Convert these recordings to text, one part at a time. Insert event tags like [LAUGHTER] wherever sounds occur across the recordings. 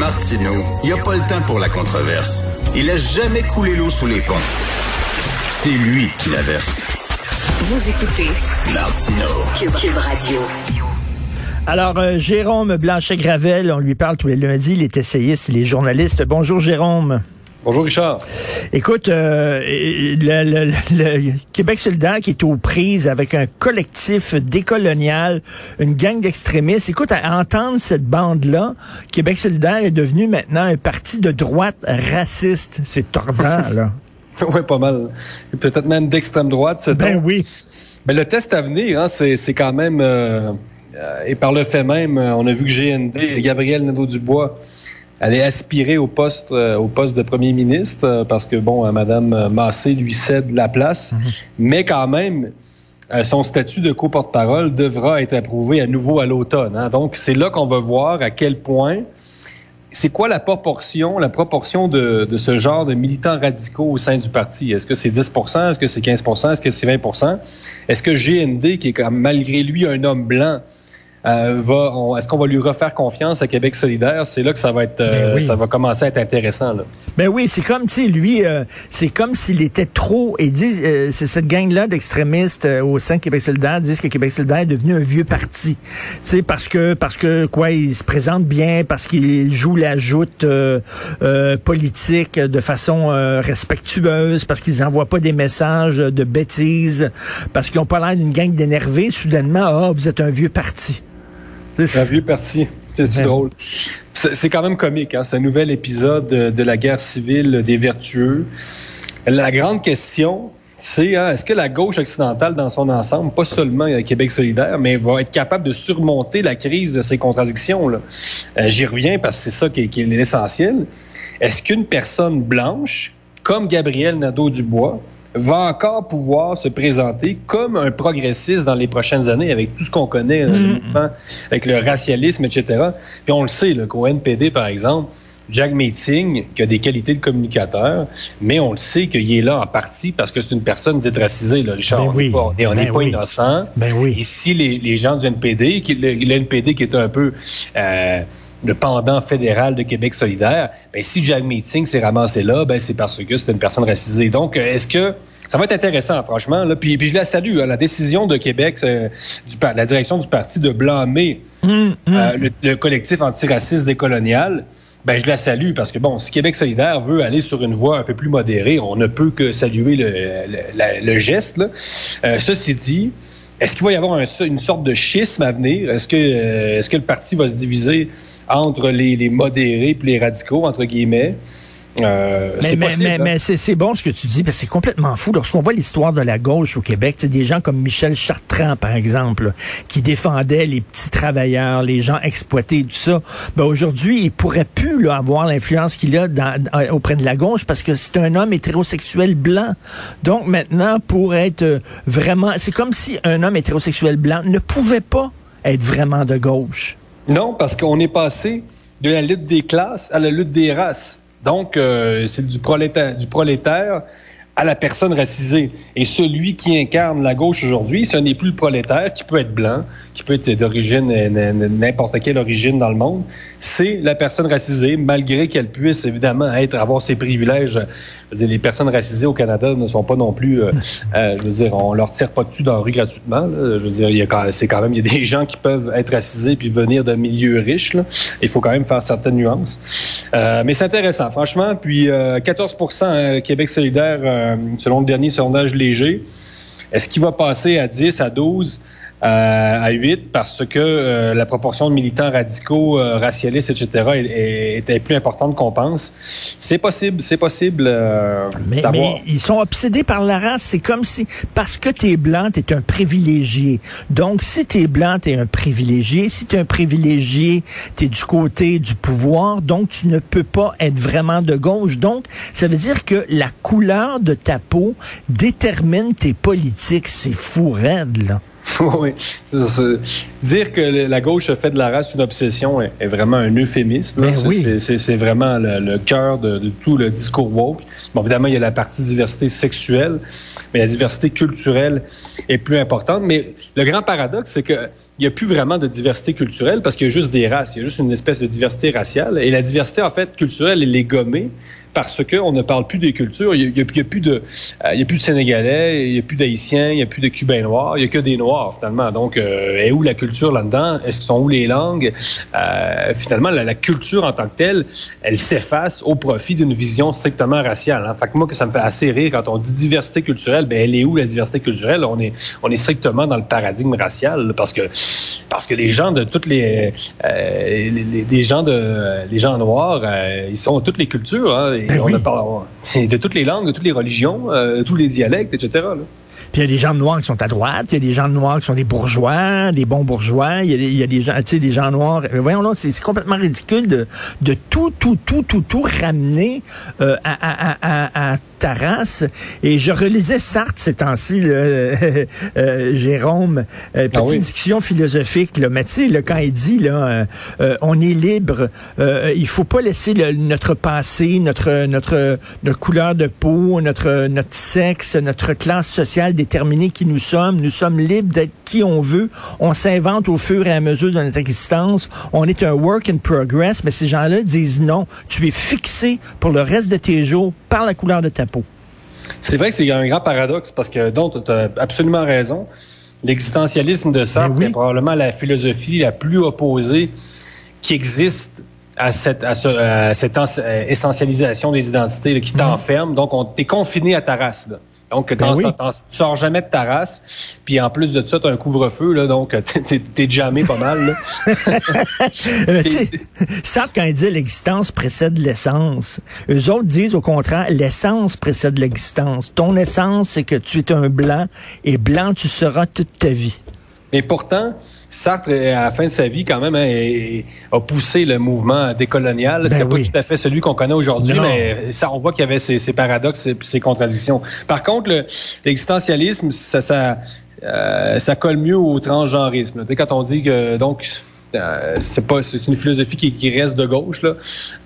Martineau, il n'y a pas le temps pour la controverse. Il a jamais coulé l'eau sous les ponts. C'est lui qui la verse. Vous écoutez Martineau. Cube, Radio. Alors, euh, Jérôme Blanchet-Gravel, on lui parle tous les lundis, il est essayiste, il est journaliste. Bonjour, Jérôme. Bonjour Richard. Écoute, euh, le, le, le, Québec solidaire qui est aux prises avec un collectif décolonial, une gang d'extrémistes. Écoute, à entendre cette bande-là, Québec solidaire est devenu maintenant un parti de droite raciste. C'est tordant, là. [LAUGHS] oui, pas mal. Peut-être même d'extrême droite. Ben oui. Mais le test à venir, hein, c'est quand même... Euh, et par le fait même, on a vu que GND, Gabriel Nadeau-Dubois, allait aspirer au poste, euh, au poste de premier ministre euh, parce que, bon, euh, Mme Massé lui cède la place. Mhm. Mais quand même, son statut de co-porte-parole devra être approuvé à nouveau à l'automne. Hein. Donc, c'est là qu'on va voir à quel point c'est quoi la proportion, la proportion de, de, ce genre de militants radicaux au sein du parti? Est-ce que c'est 10 Est-ce que c'est 15 Est-ce que c'est 20 Est-ce que GND, qui est quand malgré lui un homme blanc, est-ce qu'on va lui refaire confiance à Québec solidaire? C'est là que ça va être, euh, ben ça va commencer à être intéressant. Là. Ben oui, c'est comme, tu sais, lui, euh, c'est comme s'il était trop, et dit, c'est cette gang-là d'extrémistes au sein de Québec solidaire disent que Québec solidaire est devenu un vieux parti. Tu sais, parce que, parce que, quoi, il se présente bien, parce qu'il joue la joute politique de façon respectueuse, parce qu'ils envoient pas des messages de bêtises, parce qu'ils ont pas l'air d'une gang d'énervés. Soudainement, ah, vous êtes un vieux parti. [LAUGHS] Un vieux parti. C'est drôle. C'est quand même comique, hein, ce nouvel épisode de la guerre civile des vertueux. La grande question, c'est hein, est-ce que la gauche occidentale dans son ensemble, pas seulement Québec solidaire, mais va être capable de surmonter la crise de ces contradictions euh, J'y reviens parce que c'est ça qui est, qui est l'essentiel. Est-ce qu'une personne blanche, comme Gabriel Nadeau-Dubois, va encore pouvoir se présenter comme un progressiste dans les prochaines années avec tout ce qu'on connaît, mm. avec le racialisme, etc. Puis on le sait, qu'au NPD, par exemple, Jack Meeting, qui a des qualités de communicateur, mais on le sait qu'il est là en partie parce que c'est une personne dite racisée, là, Richard. Ben oui. On n'est ben pas, innocent. Ben oui. Ici, les, les, gens du NPD, qui, le, le NPD qui est un peu... Euh, le pendant fédéral de Québec solidaire, ben, si Jack Meeting s'est ramassé là, ben, c'est parce que c'est une personne racisée. Donc, euh, est-ce que ça va être intéressant, franchement. Là. Puis, puis je la salue, hein, la décision de Québec, euh, du, la direction du parti de blâmer hum, hum. euh, le, le, collectif antiraciste décolonial. Ben, je la salue parce que, bon, si Québec solidaire veut aller sur une voie un peu plus modérée, on ne peut que saluer le, le, le geste. Là. Euh, ceci dit, est-ce qu'il va y avoir un, une sorte de schisme à venir? Est-ce que, euh, est-ce que le parti va se diviser entre les modérés et les radicaux, entre guillemets? Euh, mais, mais, mais, hein. mais c'est bon ce que tu dis, parce que c'est complètement fou. Lorsqu'on voit l'histoire de la gauche au Québec, des gens comme Michel Chartrand, par exemple, qui défendait les petits travailleurs, les gens exploités, tout ça, ben aujourd'hui, il pourrait plus là, avoir l'influence qu'il a dans, auprès de la gauche parce que c'est un homme hétérosexuel blanc. Donc maintenant, pour être euh, vraiment... C'est comme si un homme hétérosexuel blanc ne pouvait pas être vraiment de gauche. Non, parce qu'on est passé de la lutte des classes à la lutte des races. Donc, euh, c'est du prolétaire, du prolétaire à la personne racisée. Et celui qui incarne la gauche aujourd'hui, ce n'est plus le prolétaire qui peut être blanc, qui peut être d'origine, n'importe quelle origine dans le monde. C'est la personne racisée, malgré qu'elle puisse évidemment être, avoir ses privilèges. Je veux dire, les personnes racisées au Canada ne sont pas non plus, euh, [LAUGHS] euh, je veux dire, on leur tire pas dessus dans la rue gratuitement. Là. Je veux dire, c'est quand même, il y a des gens qui peuvent être racisés puis venir d'un milieu riche. Là. Il faut quand même faire certaines nuances. Euh, mais c'est intéressant, franchement. Puis 14% Québec solidaire, selon le dernier sondage léger. Est-ce qu'il va passer à 10, à 12? Euh, à 8 parce que euh, la proportion de militants radicaux, euh, racialistes, etc. était plus importante qu'on pense. C'est possible, c'est possible. mais, mais, ils sont obsédés par la race. C'est comme si, parce que tu es blanc, tu es un privilégié. Donc, si tu es blanc, tu es un privilégié. Si tu es un privilégié, tu es du côté du pouvoir. Donc, tu ne peux pas être vraiment de gauche. Donc, ça veut dire que la couleur de ta peau détermine tes politiques. C'est fou raide, là. [LAUGHS] foi, dire que la gauche fait de la race une obsession est, vraiment un euphémisme. Ben c'est vraiment le, cœur de, tout le discours woke. Bon, évidemment, il y a la partie diversité sexuelle, mais la diversité culturelle est plus importante. Mais le grand paradoxe, c'est que il n'y a plus vraiment de diversité culturelle parce qu'il y a juste des races. Il y a juste une espèce de diversité raciale. Et la diversité, en fait, culturelle, elle est gommée parce qu'on ne parle plus des cultures. Il n'y a, plus de, euh, a plus de Sénégalais, il n'y a plus d'Haïtiens, il n'y a plus de Cubains noirs, il n'y a que des Noirs finalement. Donc, euh, est où la culture là-dedans? Est-ce que sont où les langues? Euh, Finalement, la, culture en tant que telle, elle s'efface au profit d'une vision strictement raciale. Hein. Fait que moi, que ça me fait assez rire quand on dit diversité culturelle. Ben, elle est où la diversité culturelle? On est, on est strictement dans le paradigme racial parce que, parce que les gens de toutes les, euh, les, gens de, les gens noirs, ils sont de toutes les cultures. Hein, ben on a de toutes les langues, de toutes les religions, euh, de tous les dialectes, etc. Puis il y a des gens noirs qui sont à droite, il y a des gens noirs qui sont des bourgeois, des bons bourgeois, il y a, des gens, tu sais, des gens noirs. Euh, voyons là, c'est complètement ridicule de, tout, tout, tout, tout, tout ramener euh, à, à, à, à ta race. Et je relisais Sartre ces temps-ci, [LAUGHS] euh, euh, Jérôme, euh, ah petite discussion philosophique. Là, mais tu sais, quand il dit là, on est libre, il faut pas laisser notre passé, notre notre notre couleur de peau, notre notre sexe, notre classe sociale déterminer qui nous sommes. Nous sommes libres d'être qui on veut. On s'invente au fur et à mesure de notre existence. On est un work in progress. Mais ces gens-là disent non. Tu es fixé pour le reste de tes jours par la couleur de ta c'est vrai que c'est un grand paradoxe parce que, donc, tu as absolument raison. L'existentialisme de Sartre ben est probablement la philosophie la plus opposée qui existe à cette, à, cette essentialisation des identités qui mhm. t'enferme. Donc, on t'es confiné à ta race. Là. Donc, ben tu sors jamais de ta race. Puis en plus de ça, tu as un couvre-feu, là, donc [LAUGHS] t'es jamais pas mal. Certes, [LAUGHS] quand ils disent l'existence précède l'essence, eux autres disent au contraire, l'essence précède l'existence. Ton essence, c'est que tu es un blanc et blanc tu seras toute ta vie. Mais pourtant, Sartre, à la fin de sa vie, quand même, hein, a poussé le mouvement décolonial. C'était ben pas tout à fait celui qu'on connaît aujourd'hui, mais ça, on voit qu'il y avait ces, paradoxes et ces contradictions. Par contre, l'existentialisme, ça, ça, euh, ça colle mieux au transgenrisme. Quand on dit que donc euh, c'est pas c'est une philosophie qui, reste de gauche là.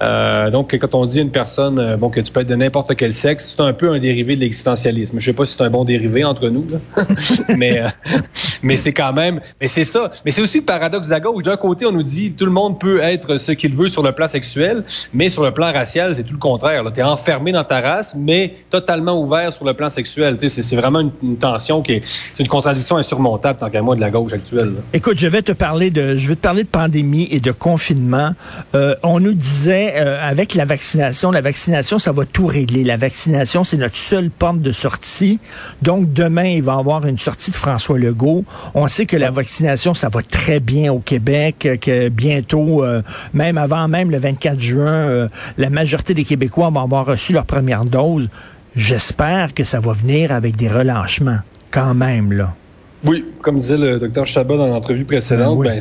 Euh, donc quand on dit à une personne euh, bon que tu peux être de n'importe quel sexe, c'est un peu un dérivé de l'existentialisme. Je sais pas si c'est un bon dérivé entre nous là. [LAUGHS] mais mais c'est quand même mais c'est ça. Mais c'est aussi le paradoxe de la gauche. D'un côté, on nous dit tout le monde peut être ce qu'il veut sur le plan sexuel, mais sur le plan racial, c'est tout le contraire. Tu es enfermé dans ta race, mais totalement ouvert sur le plan sexuel. C'est vraiment une, tension qui est, une contradiction insurmontable tant qu'à moi de la gauche actuelle. Écoute, je vais te parler de je vais te parler de pandémie et de confinement, euh, on nous disait euh, avec la vaccination, la vaccination, ça va tout régler. La vaccination, c'est notre seule porte de sortie. Donc demain, il va y avoir une sortie de François Legault. On sait que la vaccination, ça va très bien au Québec, que bientôt, euh, même avant même le 24 juin, la majorité des Québécois vont avoir reçu leur première dose. J'espère que ça va venir avec des relâchements, quand même, là. Oui, comme disait le docteur Chabot dans l'entrevue précédente, ben, ben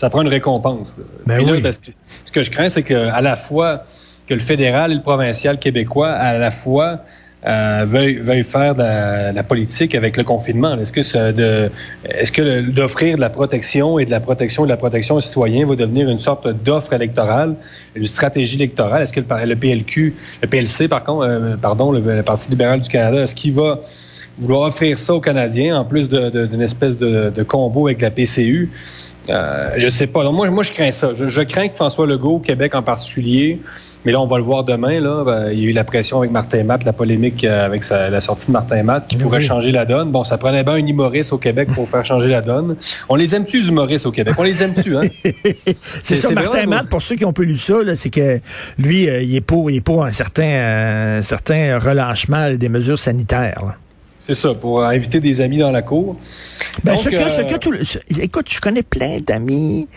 ça prend une récompense. Ben oui. parce que, ce que je crains, c'est qu'à la fois que le fédéral et le provincial québécois, à la fois, euh, veuillent, faire de la, politique avec le confinement. Est-ce que de, est-ce que d'offrir de la protection et de la protection et de la protection aux citoyens va devenir une sorte d'offre électorale, une stratégie électorale? Est-ce que le, PLQ, le PLC, par contre, euh, pardon, le, Parti libéral du Canada, est-ce qu'il va vouloir offrir ça aux Canadiens en plus d'une espèce de, de combo avec la PCU euh, je sais pas. moi, moi, je crains ça. Je, crains que François Legault, Québec en particulier, mais là, on va le voir demain. Là, ben, il y a eu la pression avec Martin Matt, la polémique euh, avec la sortie de Martin Matt, qui pourrait changer la donne. Bon, ça prenait bien un humoriste au Québec pour faire changer la donne. On les aime-tu, les humoristes au Québec? On les aime-tu, hein? [LAUGHS] c'est ça, Martin Matt, pour ceux qui ont pu lu ça, c'est que lui, euh, il est pour, il est pour un certain, certain relâchement des mesures sanitaires. C'est ça, pour inviter des amis dans la cour. Ben, ce que, ce que euh, tout, écoute, je connais plein d'amis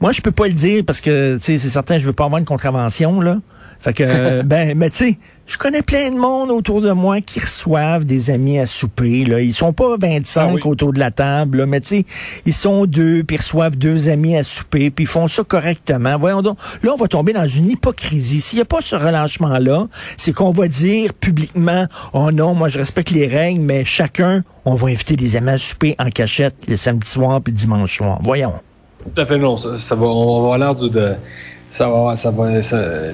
Moi, je peux pas le dire parce que, tu sais, c'est certain, je veux pas avoir une contravention, là. Fait que, [LAUGHS] ben, mais tu sais, je connais plein de monde autour de moi qui reçoivent des amis à souper, là. Ils sont pas 25 ah autour de la table, là, mais tu sais, ils sont deux, puis ils reçoivent deux amis à souper, puis ils font ça correctement. Voyons donc, là, on va tomber dans une hypocrisie. S'il y a pas ce relâchement-là, c'est qu'on va dire publiquement, oh non, moi, je respecte les règles, mais chacun, on va inviter des amis à souper en cachette le samedi soir puis dimanche soir. Voyons. Tout à fait non. Ça, va, on va avoir l'air de, ça va, ça va,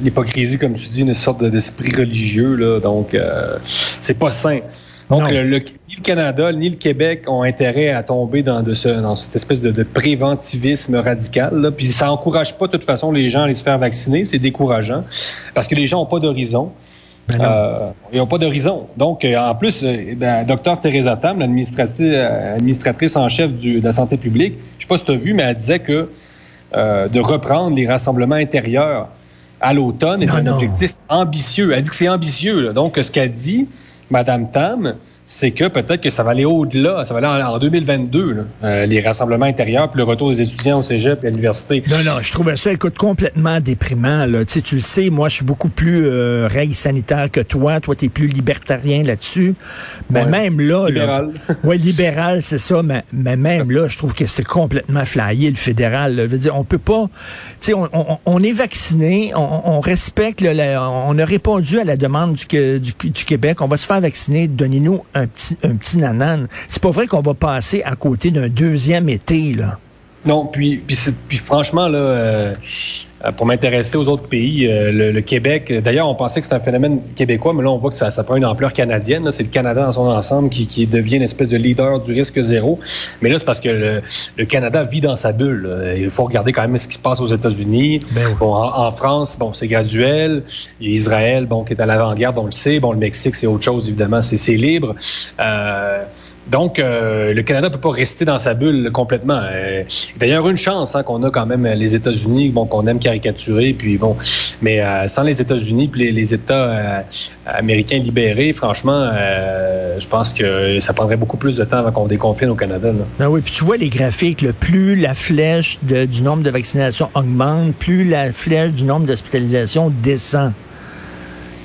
l'hypocrisie, comme tu dis, une sorte d'esprit religieux là. Donc, euh, c'est pas sain. Donc, le, ni le Canada ni le Québec ont intérêt à tomber dans, de ce, dans cette espèce de, préventivisme radical. Là. Puis ça encourage pas de toute façon les gens à aller se faire vacciner. C'est décourageant parce que les gens ont pas d'horizon. Ben euh, ils n'ont pas d'horizon. Donc, euh, en plus, euh, ben, Dr Theresa Tam, l'administratrice en chef de la santé publique, je ne sais pas si tu as vu, mais elle disait que de reprendre les rassemblements intérieurs à l'automne est un objectif ambitieux. Elle dit que c'est ambitieux. Donc, ce qu'elle dit, Mme Tam, c'est que peut-être que ça va aller au-delà, ça va aller en, 2022, euh, les rassemblements intérieurs, puis le retour des étudiants au cégep et à l'université. Non, non, je trouvais ça, écoute, complètement déprimant. Là. Tu, sais, tu le sais, moi, je suis beaucoup plus euh, règle sanitaire que toi. Toi, tu es plus libertarien là-dessus. Mais même là... Libéral. [LAUGHS] Oui, libéral, c'est ça. Mais, mais même là, je trouve que c'est complètement flyé, le fédéral. Là. Je veux dire, on peut pas... Tu sais, on, on, on, est vacciné, on, on respecte, on a répondu à la demande du, du, du Québec. On va se faire vacciner. Donnez-nous un un petit nanan. C'est pas vrai qu'on va passer à côté d'un deuxième été, là. Non, puis, puis, puis franchement, là, euh, pour m'intéresser aux autres pays, euh, le, Québec, d'ailleurs, on pensait que c'était un phénomène québécois, mais là, on voit que ça, ça prend une ampleur canadienne. C'est le Canada dans son ensemble qui, qui, devient une espèce de leader du risque zéro. Mais là, c'est parce que le, Canada vit dans sa bulle. Il faut regarder quand même ce qui se passe aux États-Unis. Ben bon, en, France, bon, c'est graduel. Il y a Israël, bon, qui est à l'avant-garde, on le sait. Bon, le Mexique, c'est autre chose, évidemment, c'est libre. Euh, donc, euh, le Canada peut pas rester dans sa bulle complètement. Euh, D'ailleurs, une chance hein, qu'on a quand même les États-Unis, bon, qu'on aime caricaturer, puis bon, mais euh, sans les États-Unis puis les, États euh, américains libérés, franchement, je pense que ça prendrait beaucoup plus de temps avant qu'on déconfine au Canada. Là. Ah oui, puis tu vois les graphiques, plus la flèche du nombre de vaccinations augmente, plus la flèche du nombre d'hospitalisations descend.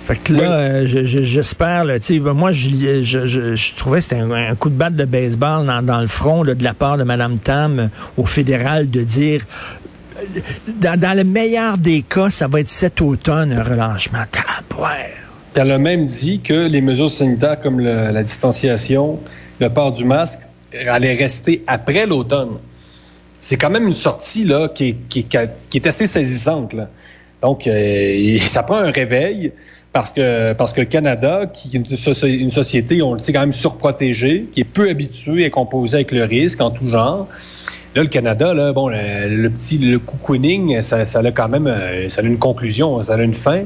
Fait que là, euh, j'espère, tu sais, moi, je, je, je, trouvais que c'était un, coup de batte de baseball dans, le front de la part de Mme Tam euh, au fédéral de dire euh, dans, le meilleur des cas, ça va être cet automne un relâchement. Elle a même dit que les mesures sanitaires comme la distanciation, le port du masque, allaient rester après l'automne. C'est quand même une sortie là qui est, qui, qui est assez saisissante. Là. Donc, ça prend un réveil parce que parce que Canada, qui est une société, on le sait quand même surprotégée, qui est peu habituée à composer avec le risque en tout genre. Là, le Canada, là, bon, le, petit le cocooning, ça, ça a quand même, euh, ça a une conclusion, ça a une fin.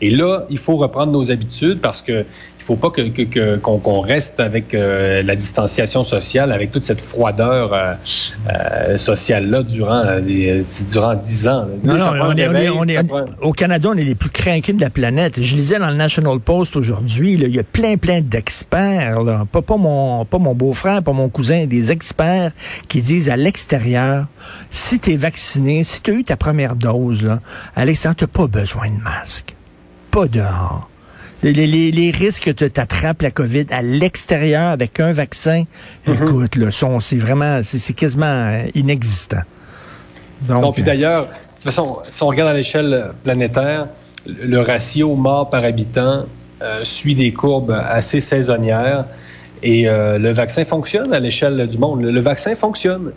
Et là, il faut reprendre nos habitudes parce que il faut pas que, qu'on, reste avec euh, la distanciation sociale, avec toute cette froideur euh, euh sociale là durant durant dix ans. Non, non, on est, au Canada, on est les plus craqués de la planète. Je lisais dans le National Post aujourd'hui, il y a plein plein d'experts, là. pas pas mon pas mon beau-frère, pas mon cousin, des experts qui disent à l'extérieur, si tu es vacciné, si tu as eu ta première dose là, à l'extérieur, tu pas besoin de masque pas dehors. Les, risques que tu attrapes la COVID à l'extérieur avec un vaccin, mhm. écoute, là, c'est vraiment, c'est quasiment euh, inexistant. Donc, puis d'ailleurs, de toute façon, si on regarde à l'échelle planétaire, le ratio mort par habitant euh, suit des courbes assez saisonnières. Et euh, le vaccin fonctionne à l'échelle du monde. Le, vaccin fonctionne.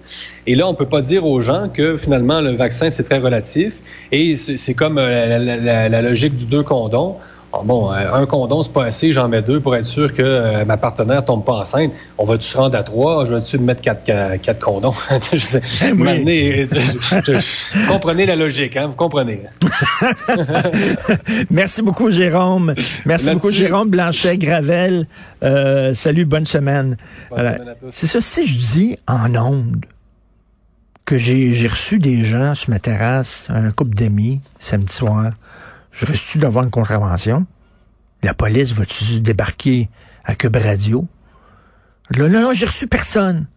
Et là, on peut pas dire aux gens que finalement le vaccin c'est très relatif. Et c'est comme euh, la, logique du deux condons. Ah, bon, euh, un condom, c'est pas assez, j'en mets deux pour être sûr que euh, ma partenaire tombe pas enceinte. On va-tu se rendre à trois? Je vais-tu mettre quatre, quatre, condoms? [LAUGHS] je sais. comprenez la logique, hein? Vous comprenez. [LAUGHS] Merci beaucoup, Jérôme. Merci beaucoup, Jérôme Blanchet, Gravel. Euh, salut, bonne semaine. C'est ça, si je dis en ondes que j'ai reçu des gens sur ma terrasse, un couple d'amis, samedi soir, je reste-tu d'avoir une contravention? La police va-tu débarquer à Cube Radio? Là, là, j'ai reçu personne.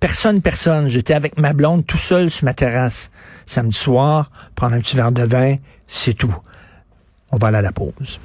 Personne, personne. J'étais avec ma blonde tout seul sur ma terrasse. Samedi soir, prendre un petit verre de vin, c'est tout. On va aller à la pause.